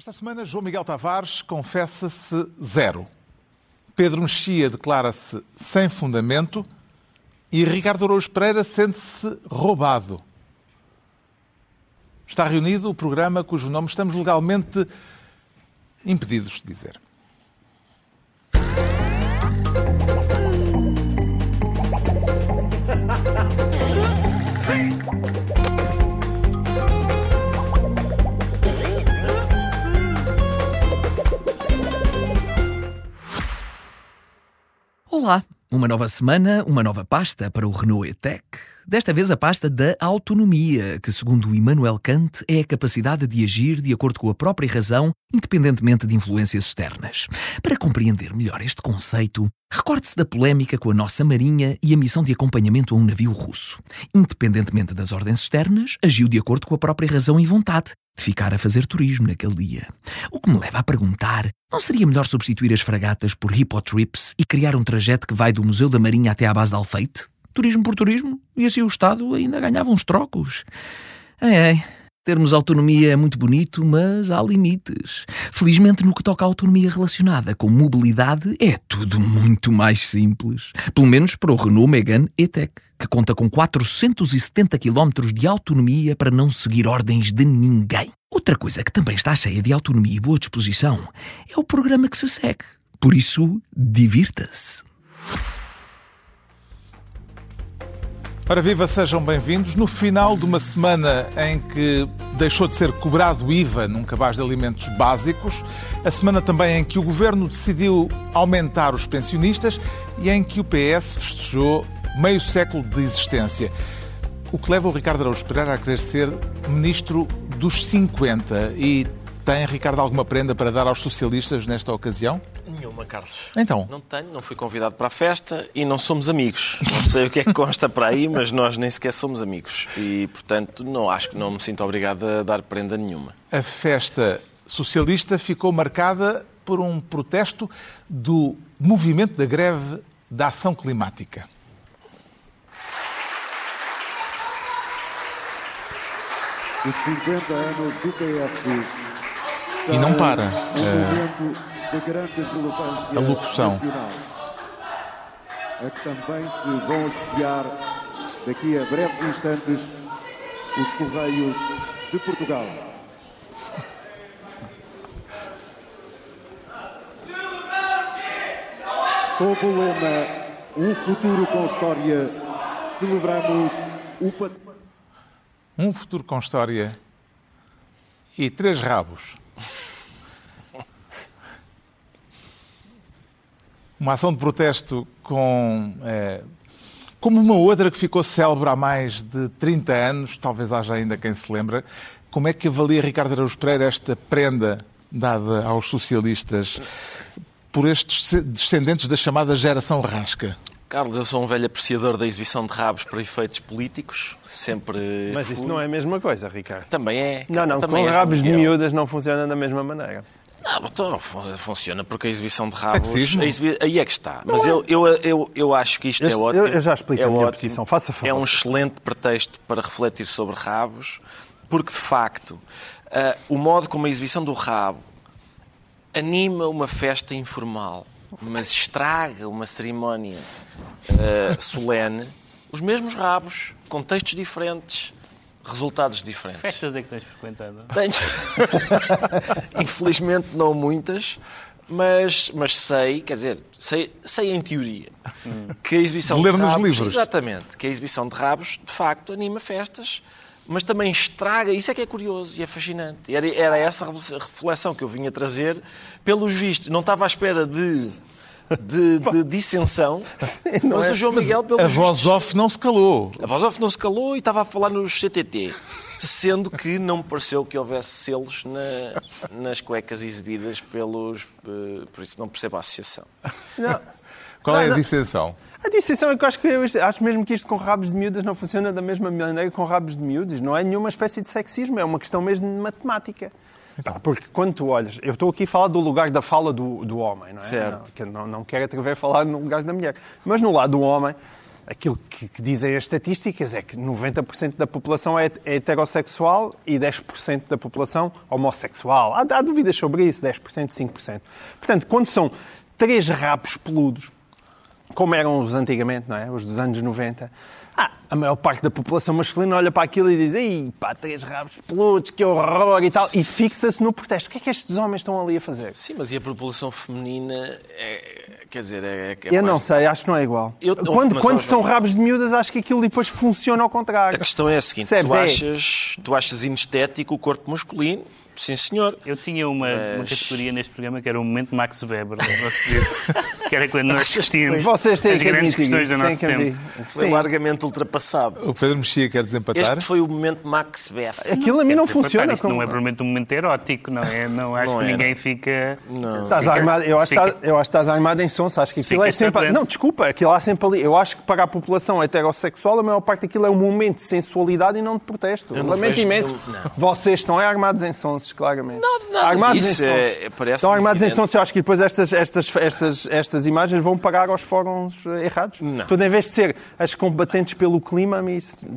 Esta semana, João Miguel Tavares confessa-se zero. Pedro Mexia declara-se sem fundamento e Ricardo Araújo Pereira sente-se roubado. Está reunido o programa cujo nome estamos legalmente impedidos de dizer. Olá, uma nova semana, uma nova pasta para o Renault E-Tech. Desta vez a pasta da autonomia, que, segundo Immanuel Kant, é a capacidade de agir de acordo com a própria razão, independentemente de influências externas. Para compreender melhor este conceito, recorde-se da polémica com a nossa Marinha e a missão de acompanhamento a um navio russo. Independentemente das ordens externas, agiu de acordo com a própria razão e vontade de ficar a fazer turismo naquele dia. O que me leva a perguntar: não seria melhor substituir as fragatas por hipotrips e criar um trajeto que vai do Museu da Marinha até à base de Alfeite? Turismo por turismo? E assim o Estado ainda ganhava uns trocos. Ei, ei. Termos autonomia é muito bonito, mas há limites. Felizmente, no que toca à autonomia relacionada com mobilidade, é tudo muito mais simples. Pelo menos para o Renault Megane E-Tech, que conta com 470 km de autonomia para não seguir ordens de ninguém. Outra coisa que também está cheia de autonomia e boa disposição é o programa que se segue. Por isso, divirta-se. Ora viva, sejam bem-vindos. No final de uma semana em que deixou de ser cobrado IVA num cabaz de alimentos básicos, a semana também em que o governo decidiu aumentar os pensionistas e em que o PS festejou meio século de existência. O que leva o Ricardo Araújo Pereira a querer ser ministro dos 50 e tem, Ricardo, alguma prenda para dar aos socialistas nesta ocasião? Nenhuma, Carlos. Então? Não tenho, não fui convidado para a festa e não somos amigos. Não sei o que é que consta para aí, mas nós nem sequer somos amigos. E, portanto, não acho que não me sinto obrigado a dar prenda nenhuma. A festa socialista ficou marcada por um protesto do movimento da greve da ação climática. Os 50 anos do PS E não para, Um momento de grande relevância a locução. nacional, a que também se vão associar daqui a breves instantes os Correios de Portugal. Sob o lema Um futuro com história, celebramos o passado. Um futuro com história e três rabos. Uma ação de protesto com. eh, como uma outra que ficou célebre há mais de 30 anos, talvez haja ainda quem se lembra. Como é que avalia Ricardo Araújo Pereira esta prenda dada aos socialistas por estes descendentes da chamada geração rasca? Carlos, eu sou um velho apreciador da exibição de rabos para efeitos políticos. Sempre. Mas isso fui. não é a mesma coisa, Ricardo. Também é. Não, não, também com é, rabos de Miguel. miúdas não funciona da mesma maneira. Não, então, fun- funciona porque a exibição de rabos. Sexismo? exibi- Aí é que está. Mas eu, eu, eu, eu acho que isto é Este- ótimo. eu- já explico é a minha ótimo. posição. Faça favor. É um excelente pretexto para refletir sobre rabos, porque de facto ah, o modo como a exibição do rabo anima uma festa informal, mas estraga uma cerimónia ah, solene. Os mesmos rabos, contextos diferentes, resultados diferentes. Festas é que tens frequentado? Tenho. Infelizmente não muitas, mas, mas sei, quer dizer, sei, sei em teoria que a exibição De de, ler nos rabos, livros. exatamente, que a exibição de rabos de facto anima festas, mas também estraga, isso é que é curioso e é fascinante. Era, era essa a reflexão que eu vinha trazer, pelos vistos, não estava à espera de de, de dissensão, mas o João Miguel, pelos A voz off não se calou. a voz off não se calou e estava a falar nos CTT. Sendo que não me pareceu que houvesse selos na- nas cuecas exibidas pelos. eh, por isso não percebo a associação. Não. Qual é a Não, não. dissensão? A dissensão é que eu acho, que eu acho mesmo que isto com rabos de miúdas não funciona da mesma maneira que com rabos de miúdos. Não é nenhuma espécie de sexismo, é uma questão mesmo de matemática. Pá, Porque quando tu olhas, eu estou aqui a falar do lugar da fala do, do homem, não é? Certo. Não, que não, não quero atrever a falar no lugar da mulher. Mas no lado do homem, aquilo que, que, dizem as estatísticas é que 90% da população é, é, heterossexual e 10% da população homossexual. Há, há dúvidas sobre isso, 10%, 5%. Portanto, quando são três rabos peludos, como eram os antigamente, não é? Os dos anos 90, ah, a maior parte da população masculina olha para aquilo e diz Ei, pá, três rabos peludos, que horror e tal, e fixa-se no protesto. O que é que estes homens estão ali a fazer? Sim, mas e a população feminina é, Quer dizer, é, é Eu não sei, acho que não é igual. Eu, quando quando são rabos de miúdas, acho que aquilo depois funciona ao contrário. A questão é a seguinte: tu é- achas, tu achas inestético o corpo masculino Sim, senhor. Eu tinha uma, Mas... uma categoria neste programa que era o momento Max Weber, que era quando nós discutimos Vocês têm as grandes questões do nosso tempo. Foi Sim. largamente ultrapassado. O Pedro Mexia quer desempatar? Este foi o momento Max Weber. Aquilo a mim não funciona. Isto como... não é provavelmente um momento erótico, não é? Não acho não que era. ninguém fica... Não. Estás fica... armado, eu, acho fica... estás, eu acho que estás armado em sonso. Acho que aquilo é sempre... Não, desculpa, aquilo há sempre ali. Eu acho que para a população heterossexual, a maior parte daquilo é um momento de sensualidade e não de protesto. Lamento imenso. Vocês estão armados em sonsos, claramente. Não, Nada armados disso, em é, parece Estão armados em sons. Eu acho que depois estas, estas, estas, estas imagens vão parar aos fóruns eh, errados. Não. Tudo em vez de ser as combatentes pelo clima,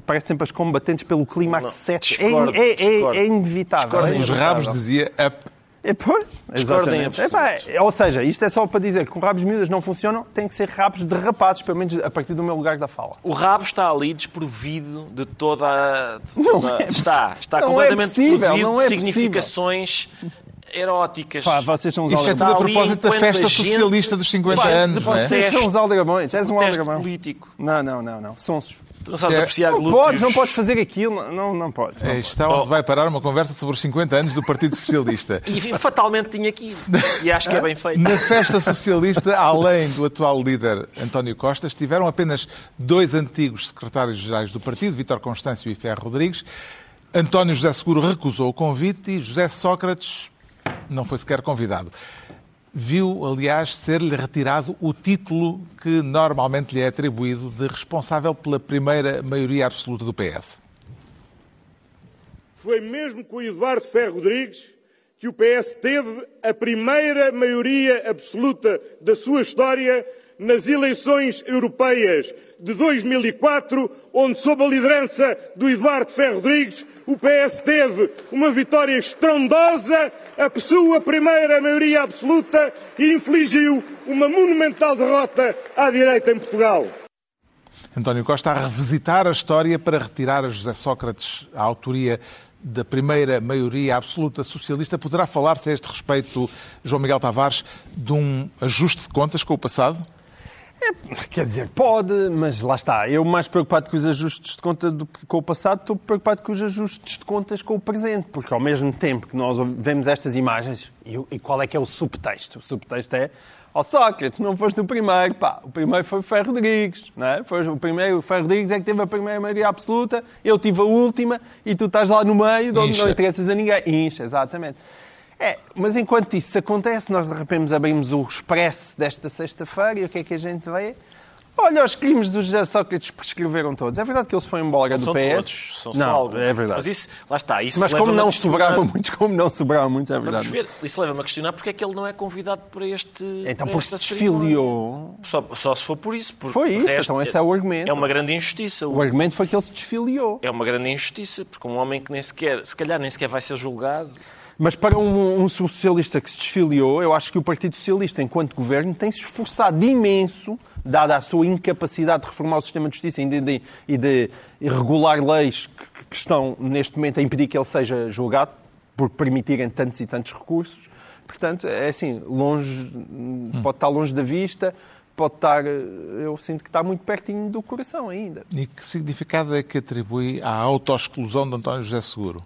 parece sempre as combatentes pelo clima 7. É, é, é, é, inevitável. É Os rabos dizia up é, pois, exatamente. É, ou seja, isto é só para dizer que com rabos miúdas não funcionam, tem que ser rabos derrapados, pelo menos a partir do meu lugar da fala. O rabo está ali desprovido de toda a... Toda... Não é está, está não é completamente é possível, desprovido não é de significações eróticas. Pá, vocês são os Isto é tudo a propósito da festa socialista dos 50 Pá, anos, não é? Vocês são os aldrabões. És um aldrabão. político. Não, não, não, não. Sonsos. Tu não sabes é. apreciar não glúteos. podes, não podes fazer aquilo. Não, não podes. Não é, está onde oh. vai parar uma conversa sobre os 50 anos do Partido Socialista. e fatalmente tinha aqui. E acho que é bem feito. Na festa socialista, além do atual líder António Costa, estiveram apenas dois antigos secretários-gerais do partido, Vítor Constâncio e Ferro Rodrigues. António José Seguro recusou o convite e José Sócrates não foi sequer convidado. Viu, aliás, ser-lhe retirado o título que normalmente lhe é atribuído de responsável pela primeira maioria absoluta do PS. Foi mesmo com o Eduardo Ferro Rodrigues que o PS teve a primeira maioria absoluta da sua história nas eleições europeias de 2004, onde, sob a liderança do Eduardo Ferro Rodrigues, o PS teve uma vitória estrondosa, a sua primeira maioria absoluta e infligiu uma monumental derrota à direita em Portugal. António Costa a revisitar a história para retirar a José Sócrates a autoria da primeira maioria absoluta socialista. Poderá falar-se a este respeito, João Miguel Tavares, de um ajuste de contas com o passado? É, quer dizer, pode, mas lá está. Eu mais preocupado com os ajustes de conta do, com o passado, estou preocupado com os ajustes de contas com o presente, porque ao mesmo tempo que nós vemos estas imagens, e, e qual é que é o subtexto? O subtexto é Ó oh, Sócrates, não foste o primeiro, pá. O primeiro foi o Ferro Rodrigues, não é? Foi o primeiro, o Ferro Rodrigues é que teve a primeira maioria absoluta, eu tive a última e tu estás lá no meio, de onde não interessas a ninguém. Incha, exatamente. É, mas enquanto isso acontece, nós de repente abrimos o Expresso desta sexta-feira e o que é que a gente vê? Olha, os crimes do José Sócrates prescreveram todos. É verdade que eles foram embora do são PS? Todos, são não, alguns. é verdade. Mas isso, lá está. Isso Mas como não sobraram muitos, como não sobraram muitos, é verdade. Vamos ver, isso leva-me a questionar porque é que ele não é convidado para este. Então, porque se desfiliou. Só, só se for por isso. Foi isso, resto, então esse é o argumento. É uma grande injustiça. O argumento foi que ele se desfiliou. É uma grande injustiça, porque um homem que nem sequer, se calhar nem sequer vai ser julgado. Mas para um, um, socialista que se desfiliou, eu acho que o Partido Socialista, enquanto governo, tem se esforçado imenso, dada a sua incapacidade de reformar o sistema de justiça e de, e de regular leis que, que estão, neste momento, a impedir que ele seja julgado, por permitirem tantos e tantos recursos. Portanto, é assim, longe, pode estar longe da vista, pode estar, eu sinto que está muito pertinho do coração ainda. E que significado é que atribui à autoexclusão de António José Seguro?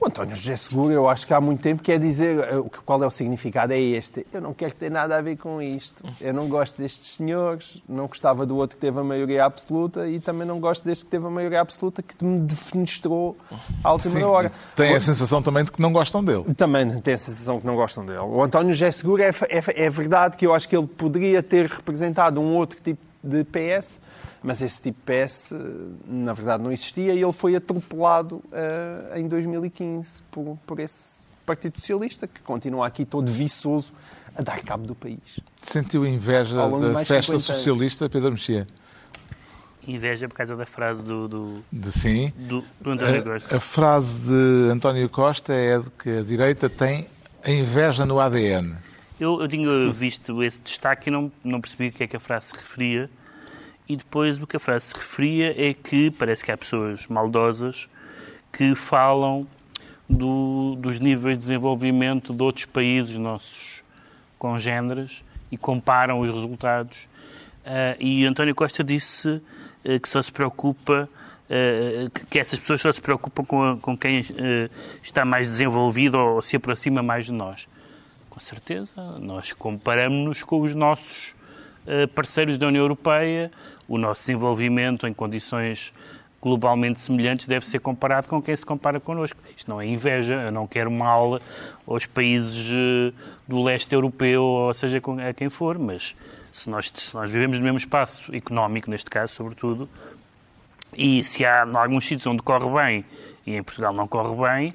O António José Seguro, eu acho que há muito tempo quer dizer eh, qual é o significado, é este. Eu não quero ter nada a ver com isto. Eu não gosto destes senhores, não gostava do outro que teve a maioria absoluta e também não gosto deste que teve a maioria absoluta que me defenestrou à última Sim, hora. Tem a sensação também de que não gostam dele. Também tem a sensação que não gostam dele. O António José Seguro é, é, é verdade que eu acho que ele poderia ter representado um outro tipo de PS, mas esse tipo de PS, na verdade, não existia e ele foi atropelado uh, em 2015 por, por esse Partido Socialista, que continua aqui todo viçoso a dar cabo do país. Sentiu inveja da festa socialista, Pedro Mexia? Inveja por causa da frase do, do, De sim. do, do António Costa. A, a frase de António Costa é de que a direita tem a inveja no ADN. Eu, eu tinha visto esse destaque e não, não percebi o que é que a frase se referia. E depois o que a frase se referia é que parece que há pessoas maldosas que falam do- dos níveis de desenvolvimento de outros países nossos congêneres e comparam os resultados. Ah, e António Costa disse eh, que só se preocupa, eh, que- que essas pessoas só se preocupam com, com quem está mais desenvolvido ou se aproxima mais de nós. Com certeza, nós comparamos-nos com os nossos parceiros da União Europeia, o nosso desenvolvimento em condições globalmente semelhantes deve ser comparado com quem se compara connosco. Isto não é inveja, eu não quero mal aos países eh, do leste europeu, ou seja, a quem for, mas se nós, se nós vivemos no mesmo espaço económico, neste caso, sobretudo, e se há em alguns sítios onde corre bem e em Portugal não corre bem,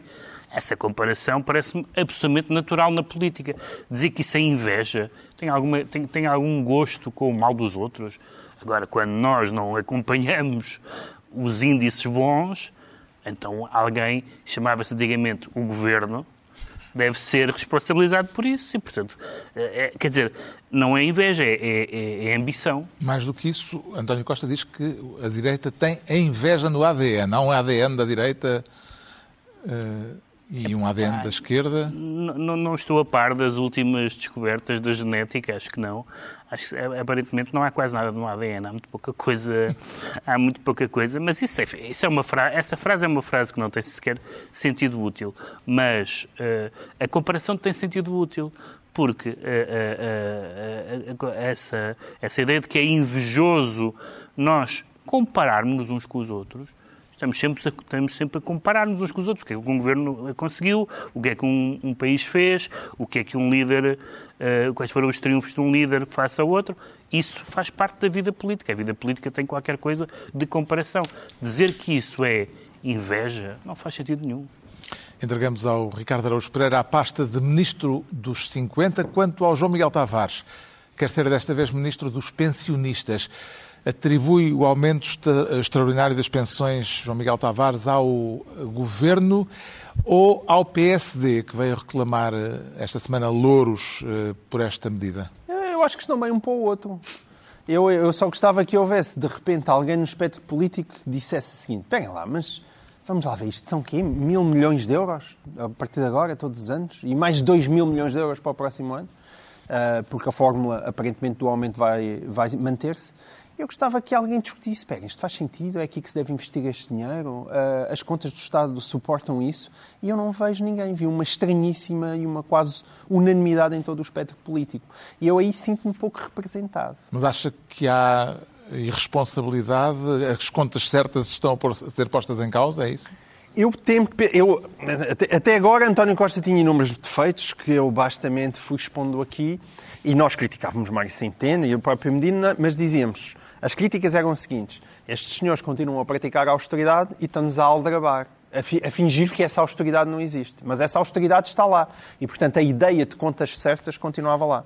essa comparação parece-me absolutamente natural na política. Dizer que isso é inveja tem, alguma, tem, tem algum gosto com o mal dos outros. Agora, quando nós não acompanhamos os índices bons, então alguém, chamava-se antigamente o governo, deve ser responsabilizado por isso. E, portanto, é- quer dizer, não é inveja, é, é- é ambição. Mais do que isso, António Costa diz que a direita tem a inveja no ADN. Há um ADN da direita eh, e um ADN da esquerda. Não, não estou a par das últimas descobertas da genética, acho que não. Acho eh, aparentemente não há quase nada no ADN, há muito pouca coisa, há muito pouca coisa, mas isso é, isso é uma frase, essa frase é uma frase que não tem sequer sentido útil, mas eh, a comparação tem sentido útil, porque eh, eh, essa, essa ideia de que é invejoso nós compararmos uns com os outros Estamos sempre, a, estamos sempre a comparar-nos uns com os outros. O que é que um governo conseguiu, o que é que um, um país fez, o que é que um líder, eh, quais foram os triunfos de um líder face ao outro. Isso faz parte da vida política. A vida política tem qualquer coisa de comparação. Dizer que isso é inveja não faz sentido nenhum. Entregamos ao Ricardo Araújo Pereira a pasta de Ministro dos 50, quanto ao João Miguel Tavares. Quer ser desta vez Ministro dos Pensionistas. Atribui o aumento extra- extraordinário das pensões, João Miguel Tavares, ao Governo ou ao PSD, que veio reclamar eh, esta semana louros eh, por esta medida? Eu acho que estão bem um para o outro. Eu, eu só gostava que houvesse, de repente, alguém no espectro político que dissesse o seguinte: peguem lá, mas vamos lá ver, isto são quê? Mil milhões de euros a partir de agora, todos os anos? E mais dois mil milhões de euros para o próximo ano? Ah, porque a fórmula, aparentemente, do aumento vai, vai manter-se. Eu gostava que alguém discutisse, pega, isto faz sentido, é aqui que se deve investir este dinheiro, Ah, as contas do Estado suportam isso, e eu não vejo ninguém, vi uma estranhíssima e uma quase unanimidade em todo o espectro político. E eu aí sinto-me pouco representado. Mas acha que há irresponsabilidade? As contas certas estão a ser postas em causa? É isso? Eu temo que. Eu, até, agora, António Costa tinha inúmeros defeitos que eu bastamente fui expondo aqui e nós criticávamos Mário Centeno e o próprio Medina, mas dizíamos: as críticas eram as seguintes. Estes senhores continuam a praticar a austeridade e estão-nos a aldrabar, a, fi- a fingir que essa austeridade não existe. Mas essa austeridade está lá e, portanto, a ideia de contas certas continuava lá.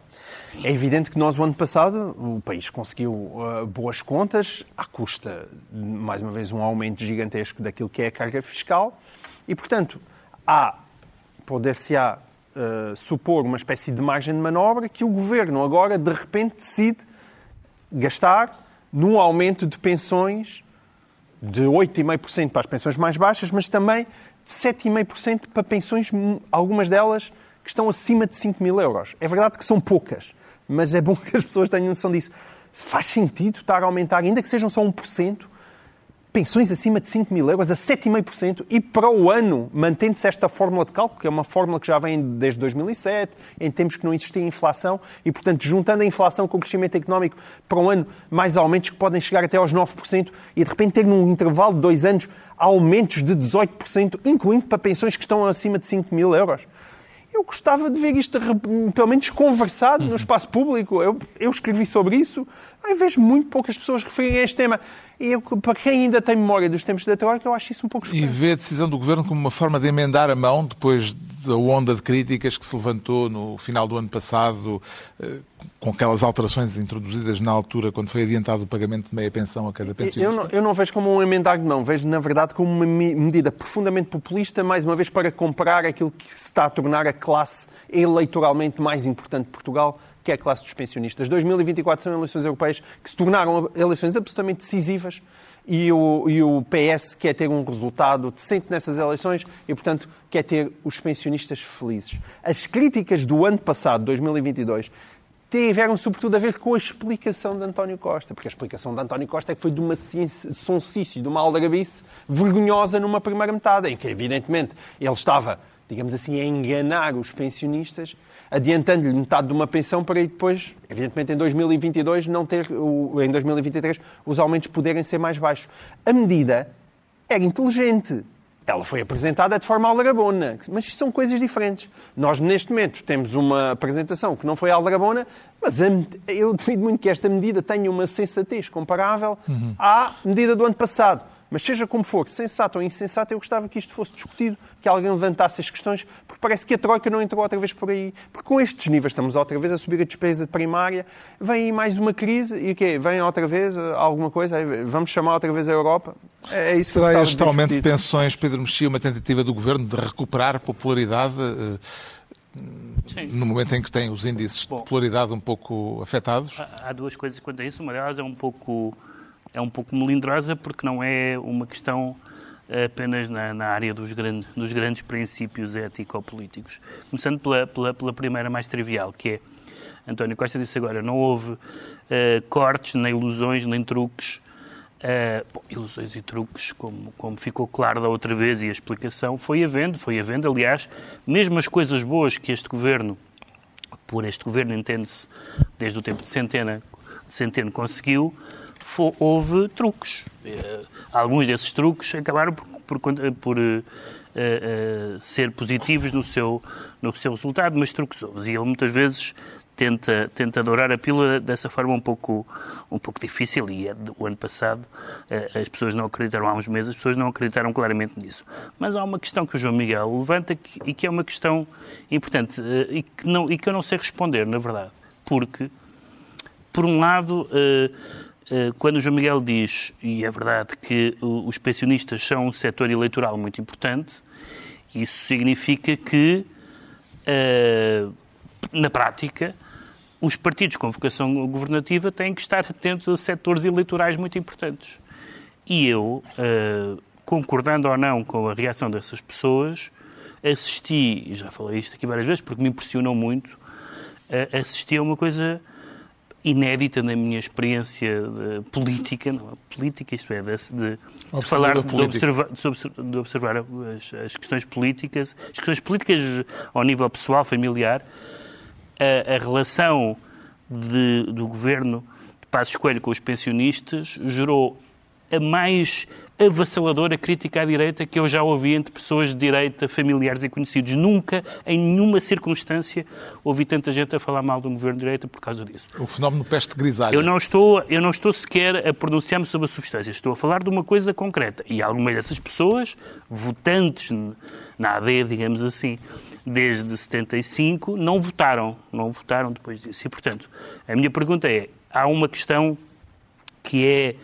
É evidente que nós, o ano passado, o país conseguiu uh, boas contas à custa, mais uma vez, um aumento gigantesco daquilo que é a carga fiscal e, portanto, há, poder-se-á uh, supor uma espécie de margem de manobra que o governo agora, de repente, decide gastar num aumento de pensões de 8,5% para as pensões mais baixas, mas também de 7,5% para pensões, algumas delas que estão acima de 5 mil euros. É verdade que são poucas, mas é bom que as pessoas tenham noção disso. Faz sentido estar a aumentar, ainda que sejam só 1%, pensões acima de 5 mil euros a 7,5% e para o ano, mantendo-se esta fórmula de cálculo, que é uma fórmula que já vem desde 2007, em tempos que não existia inflação, e portanto, juntando a inflação com o crescimento económico para um ano, mais aumentos que podem chegar até aos 9%, e de repente ter num intervalo de dois anos aumentos de 18%, incluindo para pensões que estão acima de 5 mil euros. Eu gostava de ver isto, pelo menos, conversado no espaço público. Eu, eu escrevi sobre isso, mas vejo muito poucas pessoas referirem a este tema. E eu, para quem ainda tem memória dos tempos da Troika, eu acho isso um pouco E estranho. vê a decisão do Governo como uma forma de emendar a mão depois da onda de críticas que se levantou no final do ano passado, eh, com aquelas alterações introduzidas na altura, quando foi adiantado o pagamento de meia pensão a cada Eu pensionista? não, eu não vejo como um emendar de mão, vejo, na verdade, como uma me- medida profundamente populista, mais uma vez para comprar aquilo que se está a tornar a classe eleitoralmente mais importante de Portugal, que é a classe dos pensionistas. 2024 são eleições europeias que se tornaram eleições absolutamente decisivas e o, e o PS quer ter um resultado decente nessas eleições e, portanto, quer ter os pensionistas felizes. As críticas do ano passado, 2022, tiveram sobretudo a ver com a explicação de António Costa, porque a explicação de António Costa é que foi de uma sonsice, de uma aldrabice vergonhosa numa primeira metade, em que, evidentemente, ele estava, digamos assim, a enganar os pensionistas, adiantando-lhe metade de uma pensão para depois, evidentemente, em 2022, não ter, em 2023, os aumentos poderem ser mais baixos. A medida era inteligente. Ela foi apresentada de forma aldrabona, mas são coisas diferentes. Nós, neste momento, temos uma apresentação que não foi aldrabona, mas eu duvido muito que esta medida tenha uma sensatez comparável à medida do ano passado. Mas seja como for, sensato ou insensato, eu gostava que isto fosse discutido, que alguém levantasse as questões, porque parece que a Troika não entrou outra vez por aí. Porque com estes níveis estamos outra vez a subir a despesa primária, vem aí mais uma crise e o quê? Vem outra vez eh, alguma coisa? Vamos chamar outra vez a Europa? É é isso que eu Será este de aumento de pensões, Pedro Mexia, uma tentativa do Governo de recuperar popularidade eh, Sim. no momento em que tem os índices de Bom. popularidade um pouco afetados? Há- Há duas coisas quanto a isso. Uma delas é um pouco, é um pouco melindrosa porque não é uma questão apenas na, na área dos, grande, dos grandes princípios ético-políticos. Começando pela, pela, pela primeira mais trivial, que é António Costa disse agora, não houve eh, cortes, nem ilusões, nem truques. Eh, bom, ilusões e truques, como, como ficou claro da outra vez, e a explicação foi havendo, foi havendo. Aliás, mesmo as coisas boas que este governo por este governo, entende-se, desde o tempo de Centena, de Centeno conseguiu, houve truques. Eh, alguns desses truques acabaram por, por, eh, por, eh, eh, ser positivos no seu, no seu resultado, mas truques houve. E ele muitas vezes tenta, tenta dourar a pílula dessa forma um pouco, um pouco difícil. E é o ano passado eh, as pessoas não acreditaram, há uns meses, as pessoas não acreditaram claramente nisso. Mas há uma questão que o João Miguel levanta que- e que é uma questão importante e que, não, e que eu não sei responder, na verdade. Porque, por um lado, quando o João Miguel diz, e é verdade, que os pensionistas são um setor eleitoral muito importante, isso significa que, eh, na prática, os partidos com vocação governativa têm que estar atentos a setores eleitorais muito importantes. E eu, eh, concordando ou não com a reação dessas pessoas, assisti, e já falei isto aqui várias vezes porque me impressionou muito, eh, assisti a uma coisa inédita na minha experiência eh, política, não é? Política, isto é, de, de, de falar, de observar, de obser- de observar as, as questões políticas, as questões políticas ao nível pessoal, familiar, a, a relação do governo de Passos Coelho com os pensionistas gerou a mais avassaladora crítica à direita que eu já ouvi entre pessoas de direita, familiares e conhecidos. Nunca, em nenhuma circunstância, ouvi tanta gente a falar mal de um governo de direita por causa disso. O fenómeno peste grisalha. Eu não estou, eu não estou sequer a pronunciar-me sobre a substância, estou a falar de uma coisa concreta. E algumas dessas pessoas, votantes na AD, digamos assim, desde 75, não votaram, não votaram depois disso. E, portanto, a minha pergunta é, há uma questão que é,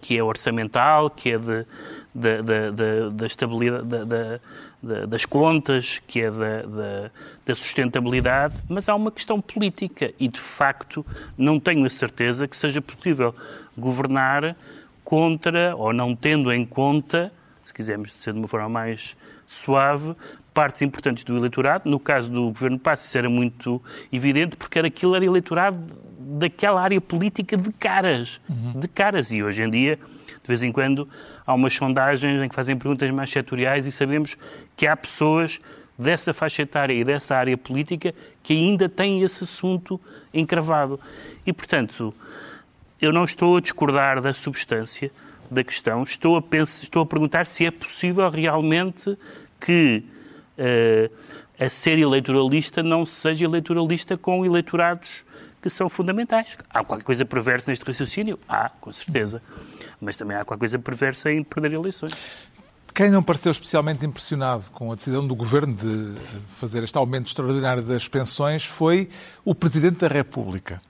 que é orçamental, que é de, da, da, da, da estabilidade da- da- da- das contas, que é da, da, da sustentabilidade, mas há uma questão política e, de facto, não tenho a certeza que seja possível governar contra, ou não tendo em conta, se quisermos ser de uma forma mais suave, partes importantes do eleitorado. No caso do governo Passos, isso era muito evidente, porque era aquilo era eleitorado daquela área política de caras. De caras. E hoje em dia, de vez em quando, há umas sondagens em que fazem perguntas mais setoriais e sabemos que há pessoas dessa faixa etária e dessa área política que ainda têm esse assunto encravado. E, portanto, eu não estou a discordar da substância da questão, estou a, pensar, estou a perguntar se é possível realmente que a ser eleitoralista não seja eleitoralista com eleitorados que que são fundamentais. Há qualquer coisa perversa neste raciocínio? Há, com certeza. Mas também há qualquer coisa perversa em perder eleições. Quem não pareceu especialmente impressionado com a decisão do Governo de fazer este aumento extraordinário das pensões foi o Presidente da República.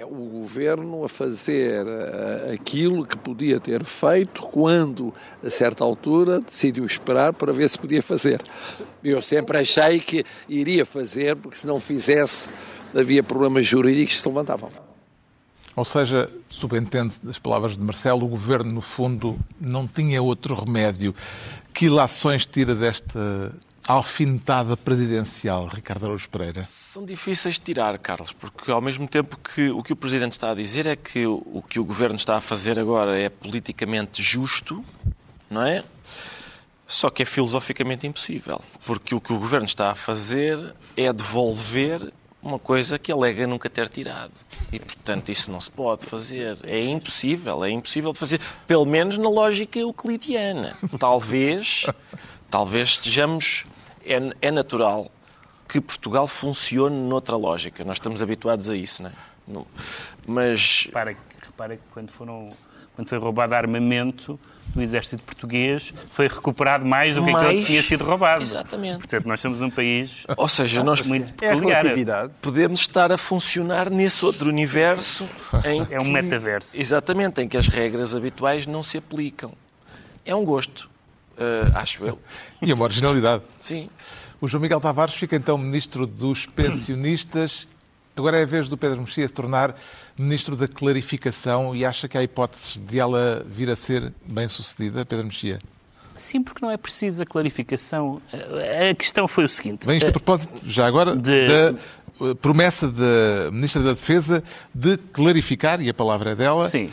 É o Governo a fazer uh, aquilo que podia ter feito quando, a certa altura, decidiu esperar para ver se podia fazer. Eu sempre achei que iria fazer, porque se não fizesse havia problemas jurídicos que se levantavam. Ou seja, subentende das palavras de Marcelo, o governo, no fundo, não tinha outro remédio. Que ilações tira desta alfinetada presidencial, Ricardo Araújo Pereira? São difíceis de tirar, Carlos, porque ao mesmo tempo que o que o Presidente está a dizer é que o que o Governo está a fazer agora é politicamente justo, não é? Só que é filosoficamente impossível, porque o que o Governo está a fazer é devolver uma coisa que alega nunca ter tirado. E, portanto, isso não se pode fazer. É impossível, é impossível de fazer, pelo menos na lógica euclidiana. Talvez, talvez estejamos... É, é natural que Portugal funcione noutra lógica. Nós estamos habituados a isso, não é? Mas... Repara, repara que quando, foram, quando foi roubado armamento do exército português foi recuperado mais do que mais... aquilo que tinha sido roubado. Exatamente. Portanto, nós somos um país Ou seja, nós muito é peculiar. podemos estar a funcionar nesse outro universo em É um que... metaverso. Exatamente, em que as regras habituais não se aplicam. É um gosto, acho eu. E uma originalidade. Sim. O João Miguel Tavares fica então ministro dos pensionistas. Agora é a vez do Pedro Mexia se tornar ministro da clarificação e acha que há hipóteses de ela vir a ser bem sucedida, Pedro Mexia? Sim, porque não é preciso a clarificação. A questão foi o seguinte. Vem isto a propósito, já agora, De- da eh, promessa da Ministra da Defesa de clarificar, e a palavra é dela, Sim.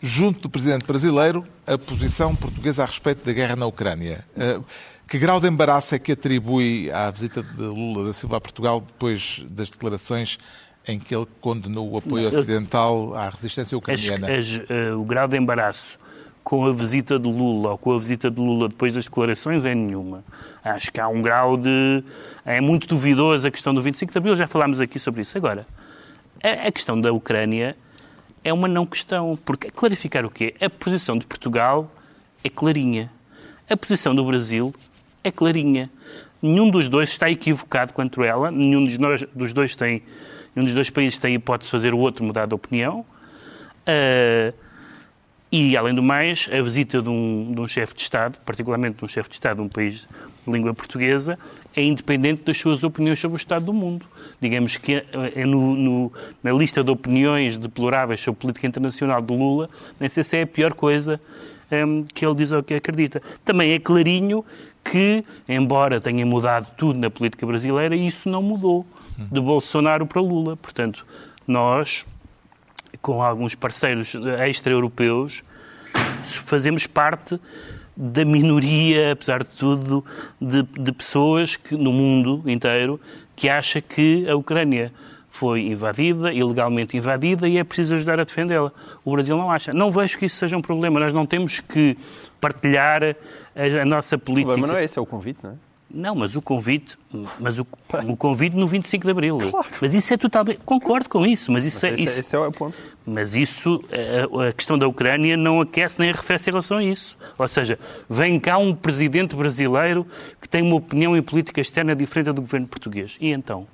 Junto do Presidente brasileiro, a posição portuguesa a respeito da guerra na Ucrânia. Eh, Que grau de embaraço é que atribui à visita de Lula da Silva a Portugal depois das declarações em que ele condenou o apoio ocidental à resistência ucraniana? eh, o grau de embaraço com a visita de Lula ou com a visita de Lula depois das declarações é nenhuma. Acho que há um grau de. É muito duvidoso a questão do 25 de Abril, já falámos aqui sobre isso. Agora, a questão da Ucrânia é uma não questão. Porque clarificar o quê? A posição de Portugal é clarinha. A posição do Brasil é clarinha. Nenhum dos dois está equivocado quanto ela, nenhum dos, nós- dos dois tem. Nenhum dos dois países tem hipótese de fazer o outro mudar de opinião. Ah, e, além do mais, a visita de um, de um chefe de Estado, particularmente de um chefe de Estado de um país de língua portuguesa, é independente das suas opiniões sobre o estado do mundo. Digamos que é no- no- na lista de opiniões deploráveis sobre política internacional de Lula, nem sei se é a pior coisa ehm, que ele diz ou que acredita. Também é clarinho que, embora tenha mudado tudo na política brasileira, isso não mudou de Bolsonaro para Lula. Portanto, nós, com alguns parceiros extra-europeus, fazemos parte da minoria, apesar de tudo, de, de pessoas que, no mundo inteiro que acha que a Ucrânia foi invadida, ilegalmente invadida, e é preciso ajudar a defendê-la. O Brasil não acha. Não vejo que isso seja um problema. Nós não temos que partilhar a, a nossa política. problema não é esse, é o convite, não é? Não, mas o convite, mas o, o convite no 25 de Abril. Mas isso é totalmente. Concordo com isso, mas isso, é, Esse, isso, esse é o ponto. mas isso, a, a questão da Ucrânia não aquece nem arrefece em relação a isso. Ou seja, vem cá um presidente brasileiro que tem uma opinião em política externa diferente do governo português. E então?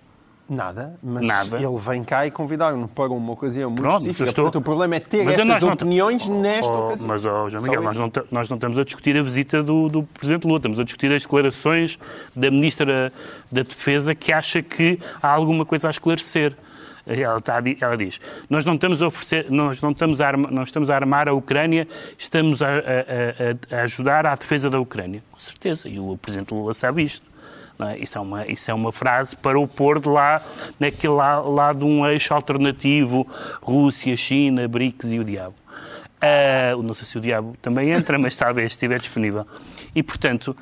Nada, mas Nada. ele vem cá e convidaram-no para uma ocasião muito Pronto, específica. estou- Portanto, o problema é ter Mas estas nós não- opiniões nesta Oh, ocasião. mas, oh, João Miguel, nós não, nós não estamos a discutir a visita do, do Presidente Lula, estamos a discutir as declarações da Ministra da Defesa que acha que há alguma coisa a esclarecer. Ela, está ela diz: Nós não estamos a oferecer, nós não estamos a, arma- não estamos a armar a Ucrânia, estamos a, a- a- ajudar à defesa da Ucrânia. Com certeza, e o Presidente Lula sabe isto. é? Isso, é uma, isso é uma frase para o pôr de lá, naquele lá, lá de um eixo alternativo, Rússia, China, BRICS e o diabo. Ah, não sei se o diabo também entra, mas talvez estiver disponível. E, portanto,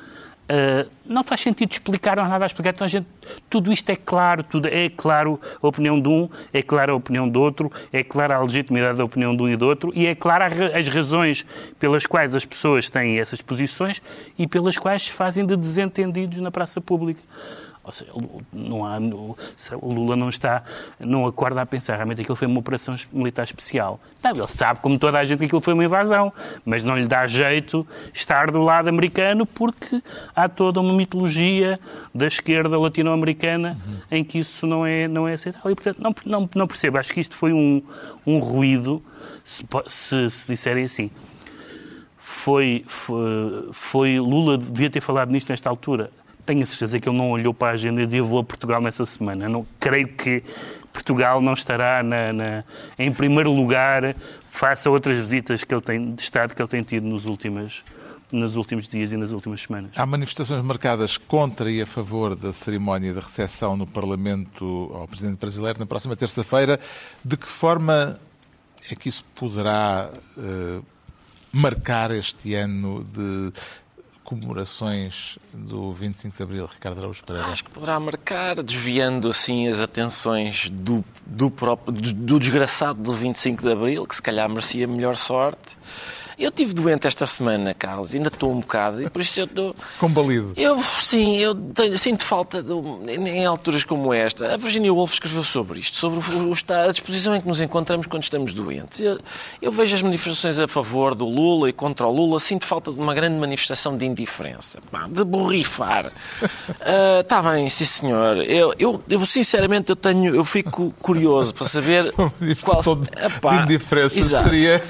ah, não faz sentido explicar, não há nada a explicar. Então, a gente, tudo isto é claro, tudo é claro a opinião de um, é clara a opinião do outro, é clara a legitimidade da opinião de um e do outro, e é clara as razões pelas quais as pessoas têm essas posições e pelas quais se fazem de desentendidos na praça pública. Ou seja, não há, o Lula não está, não acorda a pensar, realmente aquilo foi uma operação militar especial. Não, ele sabe, como toda a gente, que aquilo foi uma invasão, mas não lhe dá jeito estar do lado americano porque há toda uma mitologia da esquerda latino-americana uhum. em que isso não é, não é aceitável. E, portanto, não, não, não percebo. Acho que isto foi um, um ruído, se, se, se disserem assim. Foi, foi, foi Lula devia ter falado nisto nesta altura tenho a certeza que ele não olhou para a agenda e dizia vou a Portugal nessa semana. Não, creio que Portugal não estará na, na, em primeiro lugar face a outras visitas que ele tem, de Estado que ele tem tido nos últimos, nos últimos dias e nas últimas semanas. Há manifestações marcadas contra e a favor da cerimónia de recepção no Parlamento ao Presidente brasileiro na próxima terça-feira. De que forma é que isso poderá uh, marcar este ano de comemorações do 25 de Abril, Ricardo Araújo Pereira? Acho que poderá marcar, desviando assim as atenções do, do, próprio, do, do desgraçado do 25 de Abril, que se calhar merecia melhor sorte eu tive doente esta semana, Carlos, ainda estou um bocado, e por isso eu estou. Combalido. Eu, sim, eu tenho, sinto falta, de, em alturas como esta. A Virginia Woolf escreveu sobre isto, sobre o, estado, a disposição em que nos encontramos quando estamos doentes. Eu, eu, vejo as manifestações a favor do Lula e contra o Lula, sinto falta de uma grande manifestação de indiferença, pá, de borrifar. Está uh, bem, sim senhor. Eu, eu, eu, sinceramente, eu tenho, eu fico curioso para saber. Uma manifestação qual... de, Epá, de indiferença exato. seria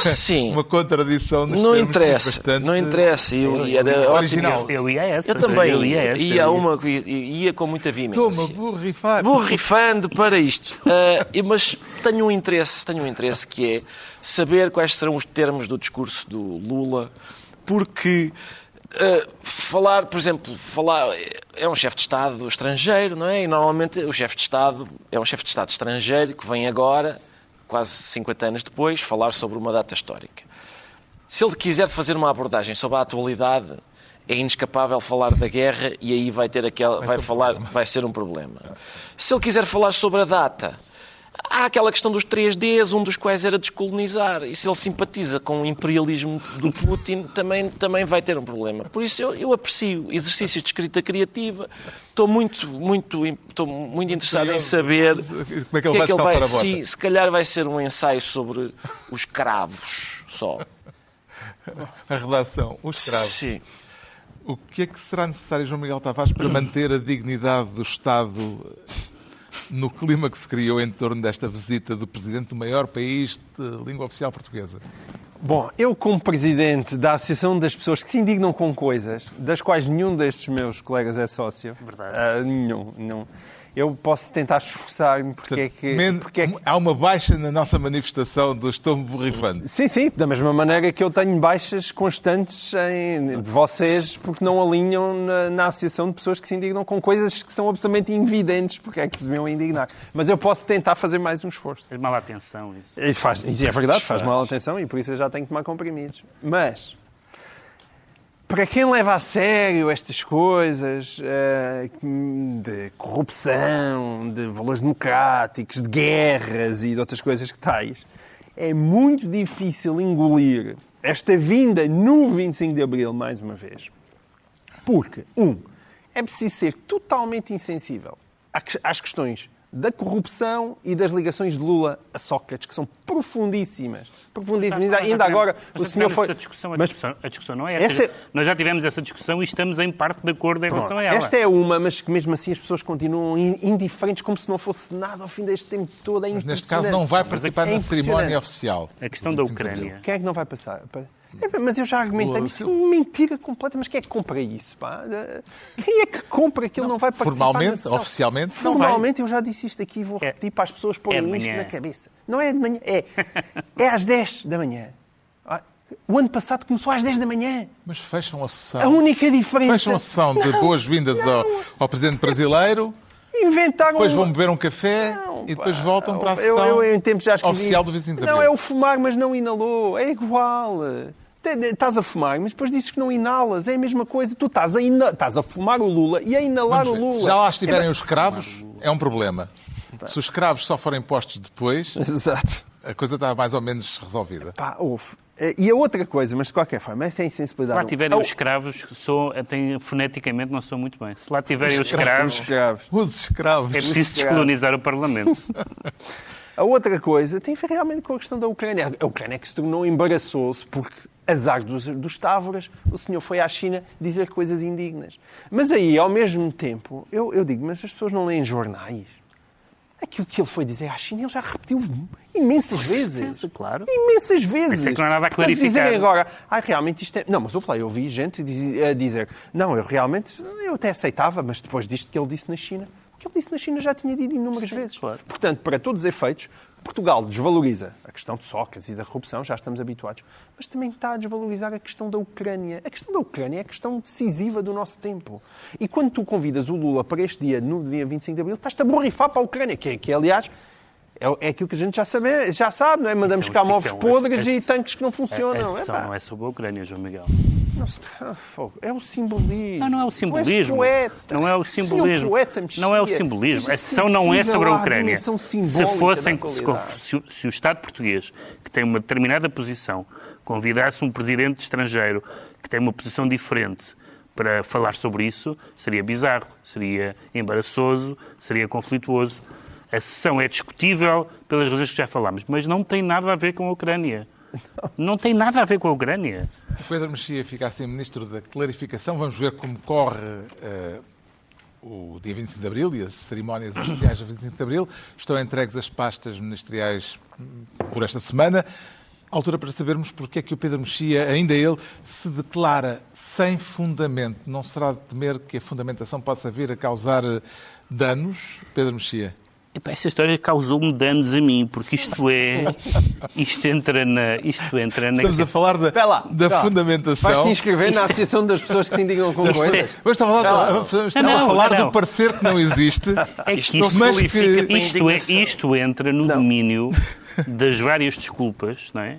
sim. uma conta contradição nos Não interessa, bastante... não interessa. Eu, eu, era original. Eu ia essa. Eu também eu ia, essa, ia, uma, ia com muita vimência. Toma, borrifar. Borrifando para isto. Uh, mas tenho um interesse, tenho um interesse que é saber quais serão os termos do discurso do Lula, porque Uh, falar, por exemplo, falar é um chefe de Estado estrangeiro, não é? E normalmente o chefe de Estado é um chefe de Estado estrangeiro que vem agora, quase 50 anos depois, falar sobre uma data histórica. Se ele quiser fazer uma abordagem sobre a atualidade, é inescapável falar da guerra e aí vai ter aquela, vai, vai falar, um vai ser um problema. Se ele quiser falar sobre a data, há aquela questão dos 3Ds, um dos quais era descolonizar. E se ele simpatiza com o imperialismo do Putin, também, também vai ter um problema. Por isso eu, eu aprecio exercícios de escrita criativa. Estou muito, muito, estou muito interessado em saber como é que ele vai, que é que ele vai se, se calhar vai ser um ensaio sobre os cravos só a redação, o escravo. Sim. O que é que será necessário, João Miguel Tavares, para manter a dignidade do Estado no clima que se criou em torno desta visita do Presidente do maior país de língua oficial portuguesa? Bom, eu como Presidente da Associação das Pessoas que se indignam com coisas, das quais nenhum destes meus colegas é sócio. Verdade. Uh, nenhum, não eu posso tentar esforçar-me porque é que, porque é que... Há uma baixa na nossa manifestação do estou-me borrifando. Sim, sim, da mesma maneira que eu tenho baixas constantes em, de vocês porque não alinham na, na, associação de pessoas que se indignam com coisas que são absolutamente invidentes porque é que se deviam indignar. Mas eu posso tentar fazer mais um esforço. Faz mal atenção isso. E faz, e é verdade, faz mal atenção e por isso eu já tenho que tomar comprimidos. Mas para quem leva a sério estas coisas eh, de corrupção, de valores democráticos, de guerras e de outras coisas que tais, é muito difícil engolir esta vinda no 25 de Abril, mais uma vez. Porque, um, é preciso ser totalmente insensível às questões da corrupção e das ligações de Lula a Sócrates, que são profundíssimas. Profundíssimas. Ainda, ainda agora o senhor foi. Discussão, a, mas, discussão, a, discussão, não é essa. essa... Nós já tivemos essa discussão e estamos em parte de acordo em Pronto. relação a ela. Esta é uma, mas que mesmo assim as pessoas continuam indiferentes, como se não fosse nada ao fim deste tempo todo. É mas neste caso não vai participar é na cerimónia oficial. A questão da Ucrânia. Quem é que não vai passar? É, mas eu já argumentei isso. É mentira completa. Mas quem é que compra isso? Pá? Quem é que compra que ele não, não vai participar Formalmente, oficialmente, Formalmente, eu já disse isto aqui e vou é. repetir é, para as pessoas porem é isto na cabeça. Não é de manhã, é, é às 10 da manhã. Ah, o ano passado começou às 10 da manhã. Mas fecham a sessão. A única diferença. Fecham a sessão de boas-vindas ao, ao Presidente brasileiro. Inventaram. Depois vão beber um café não, e depois voltam para a sessão eu, eu, em tempos já oficial do 25 de Não, é o fumar, mas não inalou. É igual. Estás a fumar, mas depois dizes que não inalas. É a mesma coisa. Tu estás a, ina... estás a fumar o Lula e a inalar o Lula. Se já lá estiverem é... os escravos, é um problema. Se os escravos só forem postos depois, Exato. a coisa está mais ou menos resolvida. Pá, ouve. Eh, E a outra coisa, mas de qualquer forma, essa é a Se insensibilidade. lá tiverem os escravos, sou, até foneticamente não sou muito bem. Se lá tiverem os os escravos, escravos. Os escravos. é preciso descolonizar o Parlamento. A outra coisa tem a ver realmente com a questão da Ucrânia. A Ucrânia que se tornou embaraçoso porque, azar dos, dos távoras, o senhor foi à China dizer coisas indignas. Mas aí, ao mesmo tempo, eu, eu digo, mas as pessoas não leem jornais? Aquilo que ele foi dizer à China, ele já repetiu imensas vezes. claro. Imensas vezes. Isso é que não há nada a clarificar. dizerem agora, ah, realmente isto é... Não, mas eu falei, eu vi gente a dizer, não, eu realmente, eu até aceitava, mas depois disto que ele disse na China, o que ele disse na China já tinha dito inúmeras vezes. claro. Portanto, para todos os efeitos, Portugal desvaloriza a questão de Sócrates e da corrupção, já estamos habituados, mas também está a desvalorizar a questão da Ucrânia. A questão da Ucrânia é a questão decisiva do nosso tempo. E quando tu convidas o Lula para este dia, no dia 25 de Abril, estás-te a borrifar para a Ucrânia, que, é- que aliás, é, é aquilo que a gente já sabe, já sabe não é? Mandamos é cá móveis ticão, podres esse- e tanques que não funcionam. É, sessão pá, não é sobre a Ucrânia, João Miguel. ah, é o simbolismo. Não, não é o simbolismo. Não é o simbolismo. poeta Não é o simbolismo. seja A sessão não é sensível sobre a Ucrânia. Se fossem, se, se o Estado português, que tem uma determinada posição, convidasse um presidente estrangeiro que tem uma posição diferente para falar sobre isso, seria bizarro, seria embaraçoso, seria conflituoso. A sessão é discutível pelas razões que já falámos, mas não tem nada a ver com a Ucrânia. Não tem nada a ver com a Ucrânia. O Pedro Mexia fica assim Ministro da Clarificação. Vamos ver como corre eh, o dia 25 de Abril e as cerimónias oficiais do 25 de Abril. Estão entregues as pastas ministeriais hum, por esta semana. Altura para sabermos porque é que o Pedro Mexia, ainda ele, se declara sem fundamento. Não será de temer que a fundamentação possa vir a causar eh, danos, Pedro Mexia? Essa história causou-me danos a mim, porque isto é. Isto entra na. Isto entra na. Estamos a falar da, lá, da fundamentação. Vais-te inscrever na é- Associação das Pessoas que se indicam com Isto é- coisas? Vamos a falar, Não, estamos não, a falar não. do parecer que não existe. É que Isto isto, não mas que- para isto, é, isto entra no domínio das várias desculpas, não é?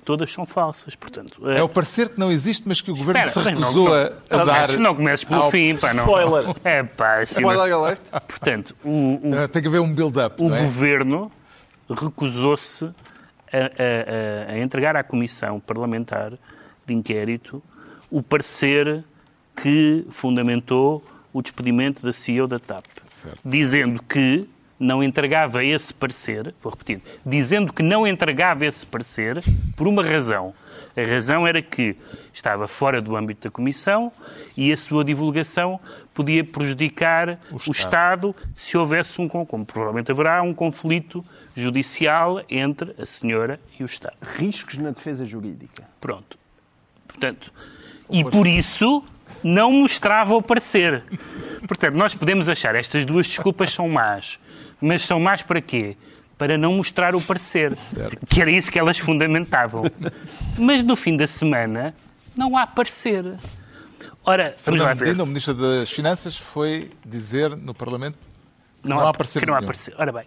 Que todas são falsas. Portanto, É o parecer que não existe, mas que o Governo Espera, se mas não- recusou não, a, a não, dar. Não comeces pelo ao- fim, pá, não. Spoiler. É pá, assim. não- Spoiler alert. Portanto, o, o- Ah, Tem que haver um build-up, o é? governo recusou-se a, a- a- a entregar à Comissão Parlamentar de Inquérito o parecer que fundamentou o despedimento da CEO da TAP, Certo. dizendo que não entregava esse parecer, vou repetir, dizendo que não entregava esse parecer por uma razão. A razão era que estava fora do âmbito da Comissão e a sua divulgação podia prejudicar o Estado. Estado se houvesse um, como provavelmente haverá, um conflito judicial entre a senhora e o Estado. Riscos na defesa jurídica. Pronto. Portanto, e por isso não mostrava o parecer. Portanto, nós podemos achar estas duas desculpas são más, mas são más para quê? Para não mostrar o parecer, que era isso que elas fundamentavam. Mas no fim da semana não há parecer. Ora, vamos lá ver. Medina, o Ministro das Finanças, foi dizer no Parlamento que não, há parecer que não há parecer. Ora bem,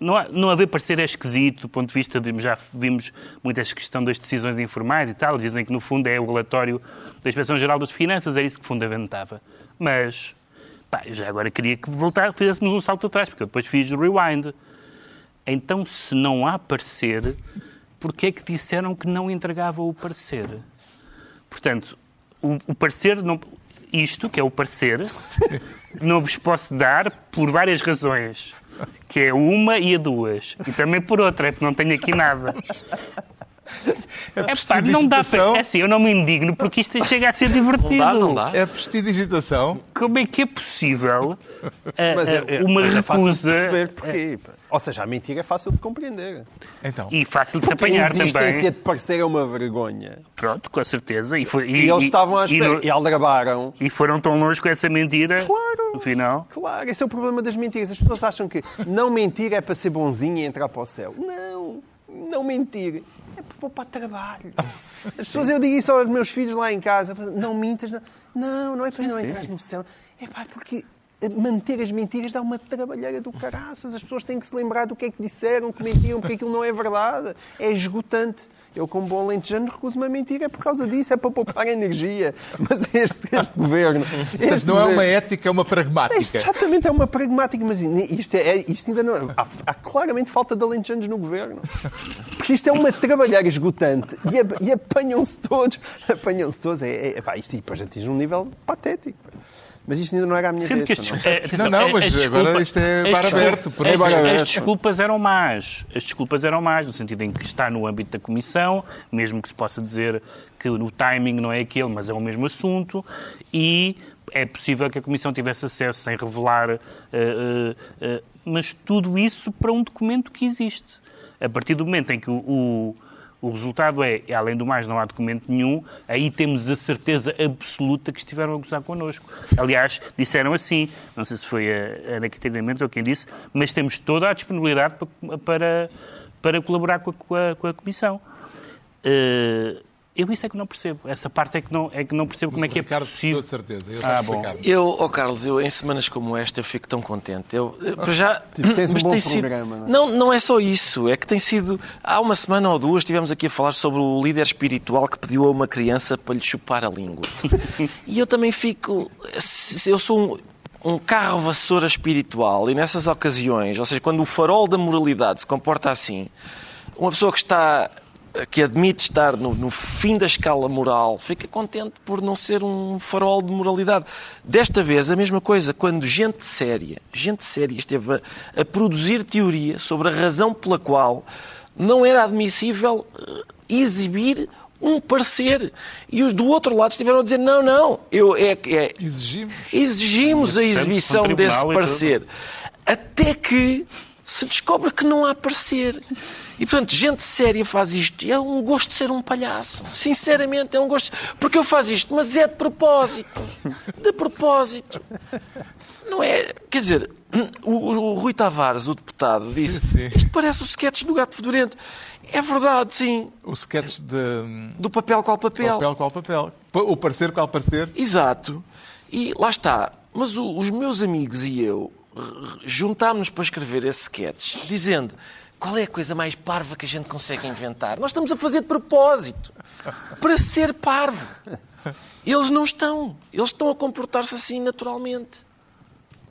não, há- não haver parecer é esquisito do ponto de vista de. Já vimos muitas questão das decisões informais e tal. Dizem que no fundo é o relatório da Inspeção Geral das Finanças, era isso que fundamentava. Mas, pá, já agora queria que voltar, fizéssemos um salto atrás, porque eu depois fiz o rewind. Então, se não há parecer, porquê é que disseram que não entregavam o parecer? Portanto, o, o parecer, não, isto, que é o parecer, não vos posso dar por várias razões. Que é uma e a duas. E também por outra, é porque não tenho aqui nada. É pá, não dá para. É assim, eu não me indigno porque isto chega a ser divertido. Não dá, não dá. É prestidigitação. Como é que é possível a- Mas é, a- é- uma mas é fácil de recusa perceber porquê. pá. Ou seja, a mentira é fácil de compreender. Então, e fácil de se Porque a apanhar existência também? de parecer é uma vergonha. Pronto, com certeza. E, foi, E, eles estavam à e espera. no- E, aldrabaram. e foram tão longe com essa mentira. Claro. No final. Claro, esse é o problema das mentiras. As pessoas acham que não mentir é para ser bonzinho e entrar para o céu. Não, não mentir é para poupar trabalho. As pessoas, eu digo isso aos meus filhos lá em casa, não mintas, não, não, não é para não entrar no céu. É pá, porque manter as mentiras dá uma trabalheira do caraças. As pessoas têm que se lembrar do que é que disseram, que mentiram, porque aquilo não é verdade. É esgotante. Eu, como bom alentejano, recuso-me a mentir. É por causa disso, é para poupar energia. Mas este, este governo... Este não é governo- uma ética, é uma pragmática. é, exatamente, é uma pragmática, mas isto, é, isto ainda não. Há, há claramente falta de alentejanos no governo. Porque isto é uma trabalhar esgotante e, ap- e apanham-se todos. Apanham-se todos. É, é, pá, isto depois atinge um nível patético. Mas isto ainda não era a minha Sendo vez. que pá, estes, não. é, atenção, Não, não, mas desculpa- agora isto é bar aberto, por as-. É. As desculpas eram más. As desculpas eram más, no sentido em que está no âmbito da Comissão, mesmo que se possa dizer que o timing não é aquele, mas é o mesmo assunto, e é possível que a Comissão tivesse acesso sem revelar, eh, eh, eh, mas tudo isso para um documento que existe. A partir do momento em que o, o o resultado é, além do mais, não há documento nenhum, aí temos a certeza absoluta que estiveram a gozar connosco. Aliás, disseram assim, não sei se foi a Ana Catarina Mendes ou quem disse, mas temos toda a disponibilidade para, para, para colaborar com a, com a- com a Comissão. Eh, eu isso é que não percebo. Essa parte é que não, é que não percebo como é que é Ricardo possível. certeza. Eu Ah, bom. Eu, oh Carlos, eu em semanas como esta eu fico tão contente. Eu, eu, para já, Tipo, tens um mas bom tem sido- programa, não é? não, não é só isso. É que tem sido. Há uma semana ou duas estivemos aqui a falar sobre o líder espiritual que pediu a uma criança para lhe chupar a língua. e eu também fico. Eu sou um, um carro vassoura espiritual e nessas ocasiões, ou seja, quando o farol da moralidade se comporta assim, uma pessoa que está que admite estar no, no fim da escala moral fica contente por não ser um farol de moralidade. Desta vez, a mesma coisa, quando gente séria, gente séria esteve a, a produzir teoria sobre a razão pela qual não era admissível eh, exibir um parecer. E os do outro lado estiveram a dizer, não, não, eu, é, é, Exigimos. exigimos a exibição desse parecer. Até que se descobre que não há parecer. E, portanto, gente séria faz isto. E é um gosto de ser um palhaço. Sinceramente, é um gosto. Porque eu faço isto, mas é de propósito. De propósito. Não é. Quer dizer, o, o- o Rui Tavares, o deputado, disse: Sim. Isto parece o sketch do gato fedorento. É verdade, sim. O sketch de Do papel qual papel. papel qual papel. O parecer qual parecer. Exato. E lá está. Mas o- os meus amigos e eu juntámos-nos para escrever esse sketch, dizendo qual é a coisa mais parva que a gente consegue inventar. Nós estamos a fazer de propósito. Para ser parvo. Eles não estão. Eles estão a comportar-se assim naturalmente.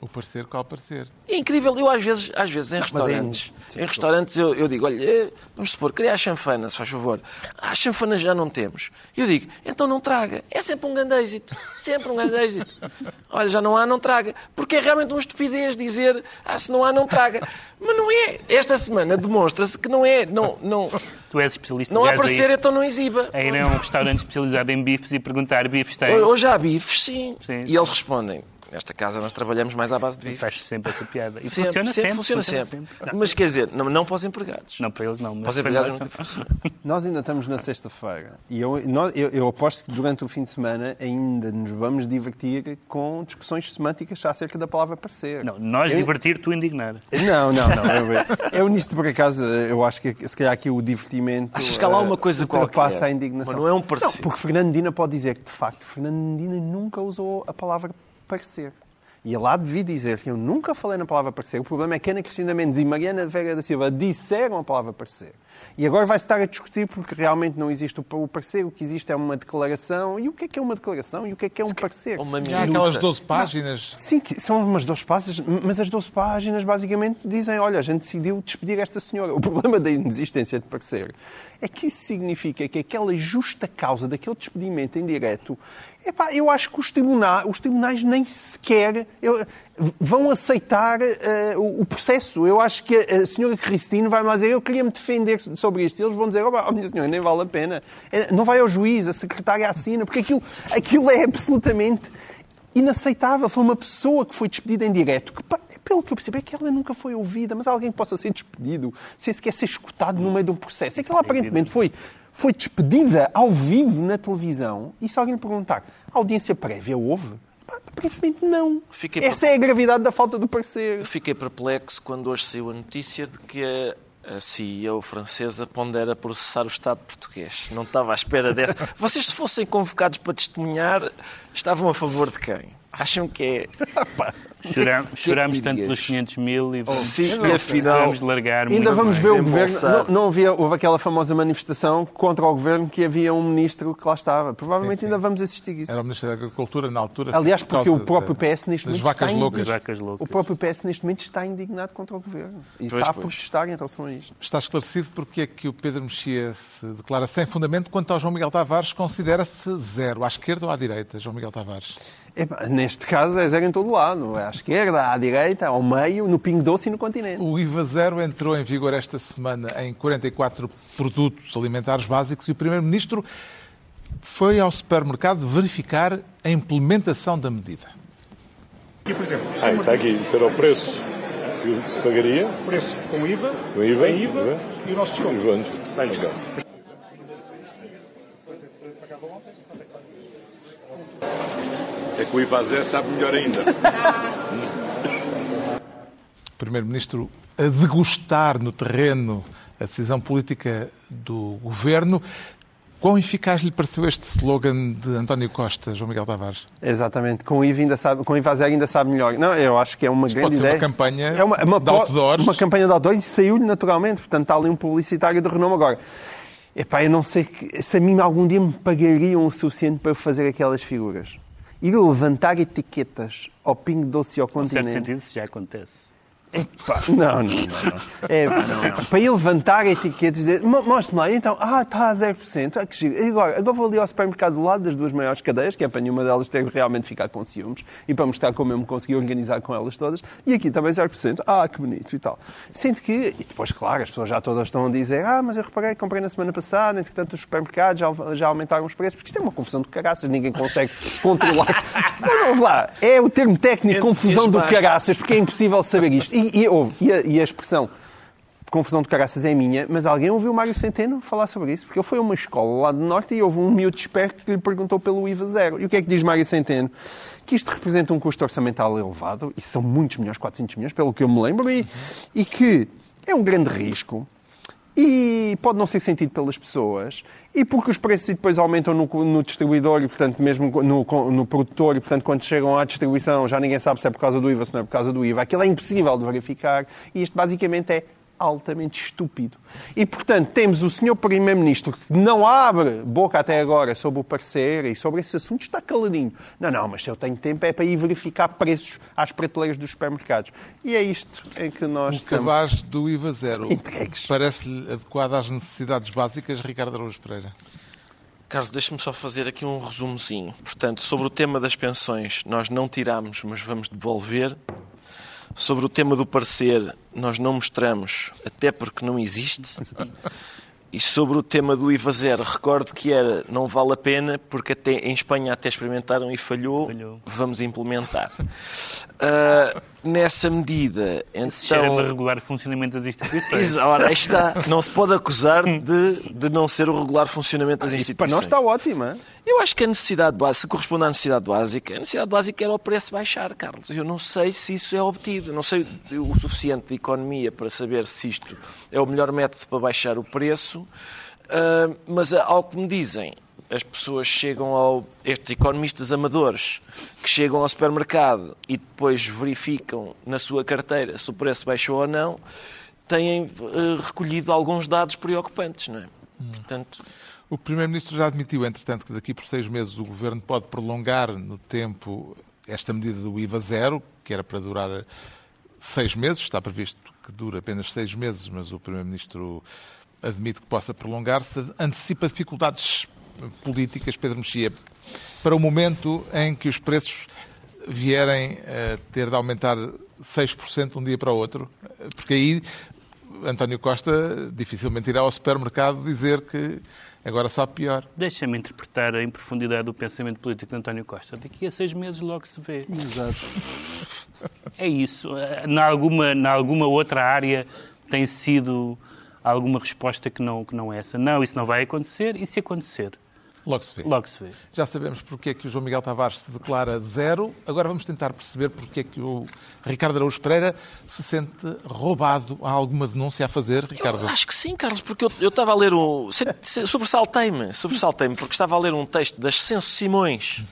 O parecer qual parecer. É incrível. Eu, às vezes, às vezes em é- restaurantes, sim, em restaurantes eu, eu digo, olha, eh, vamos supor, queria a chanfana, se faz favor. Ah, a chanfana já não temos. Eu digo, então não traga. É sempre um grande êxito. Sempre um grande êxito. Olha, já não há, não traga. Porque é realmente uma estupidez dizer, ah, se não há, não traga. Mas não é. Esta semana demonstra-se que não é. Não, não, Tu és especialista não há parecer, aí- então não exiba. a ir a um restaurante especializado em bifes e perguntar bifes tem. Hoje há bifes, sim. Sim. E eles respondem, nesta casa nós trabalhamos mais à base de bifes. Faz sempre essa piada. E Sempre, funciona sempre, sempre. funciona sempre. Mas quer dizer, não, não para os empregados. Não, para eles não. mas Para os para empregados funciona. Nós ainda estamos na sexta-feira e eu, nós- eu, eu aposto que durante o fim de semana ainda nos vamos divertir com discussões semânticas acerca da palavra parecer. Não, nós Eu- divertir, tu indignar. Não, não, não. Eu, eu nisto, por acaso, eu acho que se calhar aqui o divertimento. Achas que há lá eh, uma coisa ultrapassa qualquer? a indignação. Mas não é um parecer. Não, porque Fernando Medina pode dizer que, de facto, Fernando Medina nunca usou a palavra parecer. E ele há de vir dizer que eu nunca falei na palavra parecer. O problema é que Ana Cristina Mendes e Mariana Vega da Silva disseram a palavra parecer. E agora vai-se estar a discutir porque realmente não existe o parecer. O que existe é uma declaração. E o que é que é uma declaração? E o que é que é um parecer? Uma há aquelas 12 páginas. Sim, são umas 12 páginas, mas as 12 páginas basicamente dizem: olha, a gente decidiu despedir esta senhora. O problema da inexistência de parecer é que isso significa que aquela justa causa daquele despedimento em direto, epá, eu acho que os tribunais, os tribunais nem sequer eu- vão aceitar eh, o, o processo. Eu acho que a, a senhora Cristina vai-me lá dizer: eu queria me defender sobre isto. E eles vão dizer: oh, oh, minha senhora, nem vale a pena. Eh, Não vai ao juiz, a secretária assina, porque aquilo, aquilo é absolutamente inaceitável. Foi uma pessoa que foi despedida em direto, que, pá, pelo que eu percebo, é que ela nunca foi ouvida, mas alguém possa ser despedido, sem sequer ser escutado no meio de um processo. É que ela aparentemente foi, foi despedida ao vivo na televisão, e se alguém lhe perguntar, a audiência prévia houve? Aparentemente não. Fiquei Essa é a gravidade da falta do parecer. Eu fiquei perplexo quando hoje saiu a notícia de que a, a CEO francesa pondera processar o Estado português. Não estava à espera dessa. Vocês, se fossem convocados para testemunhar, estavam a favor de quem? Acham que é. Choram- que Chorámos dirias? tanto pelos 500 mil e Sim, vamos, e afinal- vamos largar Ainda vamos mais. ver o governo. Não, não havia, houve aquela famosa manifestação contra o governo que havia um ministro que lá estava. Provavelmente Sim, sim. ainda vamos assistir a isso. Era o Ministro da Agricultura na altura. Aliás, por porque o próprio PS neste momento vacas está loucas. As vacas loucas. O próprio PS neste momento está indignado contra o governo e Pois, está a protestar em relação a isto. Está esclarecido porque é que o Pedro Mexia se declara sem fundamento quanto ao João Miguel Tavares considera-se zero, à esquerda ou à direita, João Miguel Tavares? Neste caso é zero em todo lado. É à esquerda, à direita, ao meio, no Pingo Doce e no continente. O IVA zero entrou em vigor esta semana em 44 produtos alimentares básicos e o Primeiro-Ministro foi ao supermercado verificar a implementação da medida. Aqui, por exemplo, Ah, está aqui, ter o preço que se pagaria, preço com IVA, com IVA, sem IVA e o nosso desconto. Bem, desconto. É que o IVA zero sabe melhor ainda. O Primeiro-Ministro a degustar no terreno a decisão política do governo. Quão eficaz lhe pareceu este slogan de António Costa, João Miguel Tavares? Exatamente. Com IVA, ainda sabe, com IVA zero ainda sabe melhor. Não, eu acho que é uma grande pode ser uma ideia. campanha é uma, uma, de outdoors. Uma campanha de outdoors e saiu-lhe naturalmente. Portanto, está ali um publicitário de renome agora. Epá, eu não sei que, se a mim algum dia me pagariam o suficiente para eu fazer aquelas figuras. Ir levantar etiquetas ao Pingo Doce e ao Em certo continente. sentido, isso já acontece. Epá, não, não, não. não. É, pá, não, não. Para ele levantar etiquetas e dizer, "Mo- mostre-me lá, então, ah, está a 0%, ah, que giro. E agora, agora vou ali ao supermercado do lado das duas maiores cadeias, que é para nenhuma delas ter realmente ficar com ciúmes, e para mostrar como eu me consegui organizar com elas todas, e aqui também 0%, ah, que bonito e tal. Sendo que, e depois, claro, as pessoas já todas estão a dizer, ah, mas eu reparei, comprei na semana passada, entretanto os supermercados já, já aumentaram os preços, porque isto é uma confusão de caraças, ninguém consegue controlar. não, não, lá, é o termo técnico, confusão do caraças, porque é impossível saber isto. E, e, e, a, e a expressão confusão de caraças é minha, mas alguém ouviu o Mário Centeno falar sobre isso? Porque ele foi a uma escola lá do Norte e houve um miúdo esperto que lhe perguntou pelo IVA zero. E o que é que diz Mário Centeno? Que isto representa um custo orçamental elevado, e são muitos milhões, 400 milhões, pelo que eu me lembro, e, e que é um grande risco e pode não ser sentido pelas pessoas, e porque os preços depois aumentam no, no distribuidor e, portanto, mesmo no, no produtor, e, portanto, quando chegam à distribuição já ninguém sabe se é por causa do IVA, se não é por causa do IVA. Aquilo é impossível de verificar, e isto basicamente é altamente estúpido. E, portanto, temos o senhor Primeiro-Ministro que não abre boca até agora sobre o parecer e sobre esse assunto, está caladinho. Não, não, mas se eu tenho tempo é para ir verificar preços às prateleiras dos supermercados. E é isto em que nós O estamos. cabaz do IVA zero Entregues. parece-lhe adequado às necessidades básicas, Ricardo Araújo Pereira? Carlos, deixa-me só fazer aqui um resumozinho. Portanto, sobre o tema das pensões, nós não tiramos, mas vamos devolver. Sobre o tema do parecer, nós não mostramos, até porque não existe. E sobre o tema do IVA zero, recordo que era não vale a pena, porque até em Espanha até experimentaram e falhou, Falhou. vamos implementar. Ah, nessa medida, Se cheira então... para regular o funcionamento das instituições. Ora, aí está. Não se pode acusar de, de não ser o regular funcionamento das Isso instituições. para nós está ótimo, hein? Eu acho que a necessidade básica, se corresponde à necessidade básica, a necessidade básica era o preço baixar, Carlos. Eu não sei se isso é obtido. Não sei o suficiente de economia para saber se isto é o melhor método para baixar o preço, ah, mas ah, ao que me dizem, as pessoas chegam ao. estes economistas amadores que chegam ao supermercado e depois verificam na sua carteira se o preço baixou ou não, têm ah, recolhido alguns dados preocupantes, não é? Portanto. O Primeiro-Ministro já admitiu, entretanto, que daqui por seis meses o Governo pode prolongar no tempo esta medida do IVA zero, que era para durar seis meses. Está previsto que dure apenas seis meses, mas o Primeiro-Ministro admite que possa prolongar-se. Antecipa dificuldades políticas, Pedro Mexia, para o momento em que os preços vierem a ter de aumentar 6% de um dia para o outro, porque aí António Costa dificilmente irá ao supermercado dizer que agora sabe pior. Deixa-me interpretar em profundidade o pensamento político de António Costa. Daqui a seis meses logo se vê. Exato. É isso. Na alguma, na alguma outra área tem sido alguma resposta que não, que não é essa. Não, isso não vai acontecer. E se acontecer? Logo se vê. Logo se vê. Já sabemos porque é que o João Miguel Tavares se declara zero. Agora vamos tentar perceber porque é que o Ricardo Araújo Pereira se sente roubado. Há alguma denúncia a fazer, Ricardo? Eu acho que sim, Carlos, porque eu, eu estava a ler um. Sobressaltei-me, sobressaltei-me, porque estava a ler um texto das Censo Simões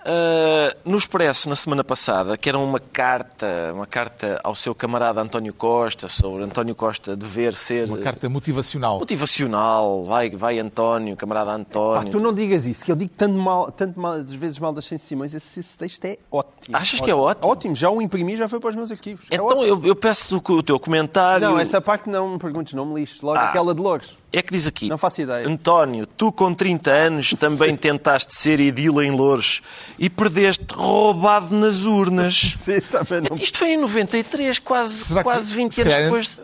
Uh, no Expresso, na semana passada, que era uma carta, uma carta ao seu camarada António Costa, sobre António Costa dever ser... Uma carta motivacional. Motivacional, vai, vai António, camarada António. Ah, tu não digas isso, que eu digo tanto mal, tanto mal, às vezes mal das Sem Simões, esse, esse texto é ótimo. Achas que é ótimo? Ótimo, já o imprimi, já foi para os meus arquivos. É Então ótimo. eu, eu peço o, o teu comentário. Não, essa parte não me perguntes, não me lixes. Logo Ah. aquela de Louros. É que diz aqui. Não faço ideia. António, tu com 30 anos também tentaste ser edil em Louros e perdeste roubado nas urnas. Sim, também não. Isto foi em 93, quase, Será que, quase 20 se anos depois.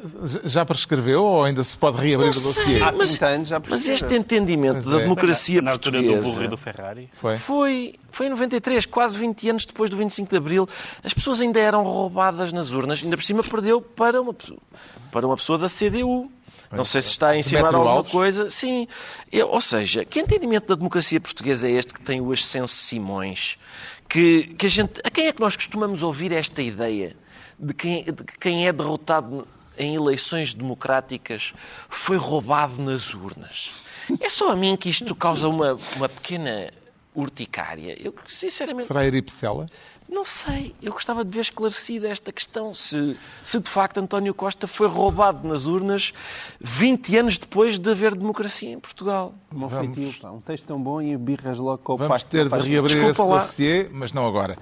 Já prescresceu ou ainda se pode reabrir Não o dossiê? Há mas, 30 anos já mas este entendimento da é. democracia Na altura do portuguesa burro e do Ferrari. Foi? foi, foi em 93, quase 20 anos depois do 25 de Abril. As pessoas ainda eram roubadas nas urnas. Ainda por cima perdeu para uma, pessoa- para uma pessoa da CDU. Não sei se está a Demétrio alguma Alves? coisa. Sim. Eu- ou seja, que entendimento da democracia portuguesa é este que tem o Ascenso Simões? Que, que a, gente, a quem é que nós costumamos ouvir esta ideia de quem, de que quem é derrotado em eleições democráticas foi roubado nas urnas? É só a mim que isto causa uma, uma pequena urticária. Eu, sinceramente, Será Eripsela? Não sei. Eu gostava de ver esclarecida esta questão. Se, se de facto António Costa foi roubado nas urnas 20 anos depois de haver democracia em Portugal. Bom Vamos-. Um texto tão bom e birras logo com o Vamos ter de reabrir Desculpa esse dossiê, mas não agora.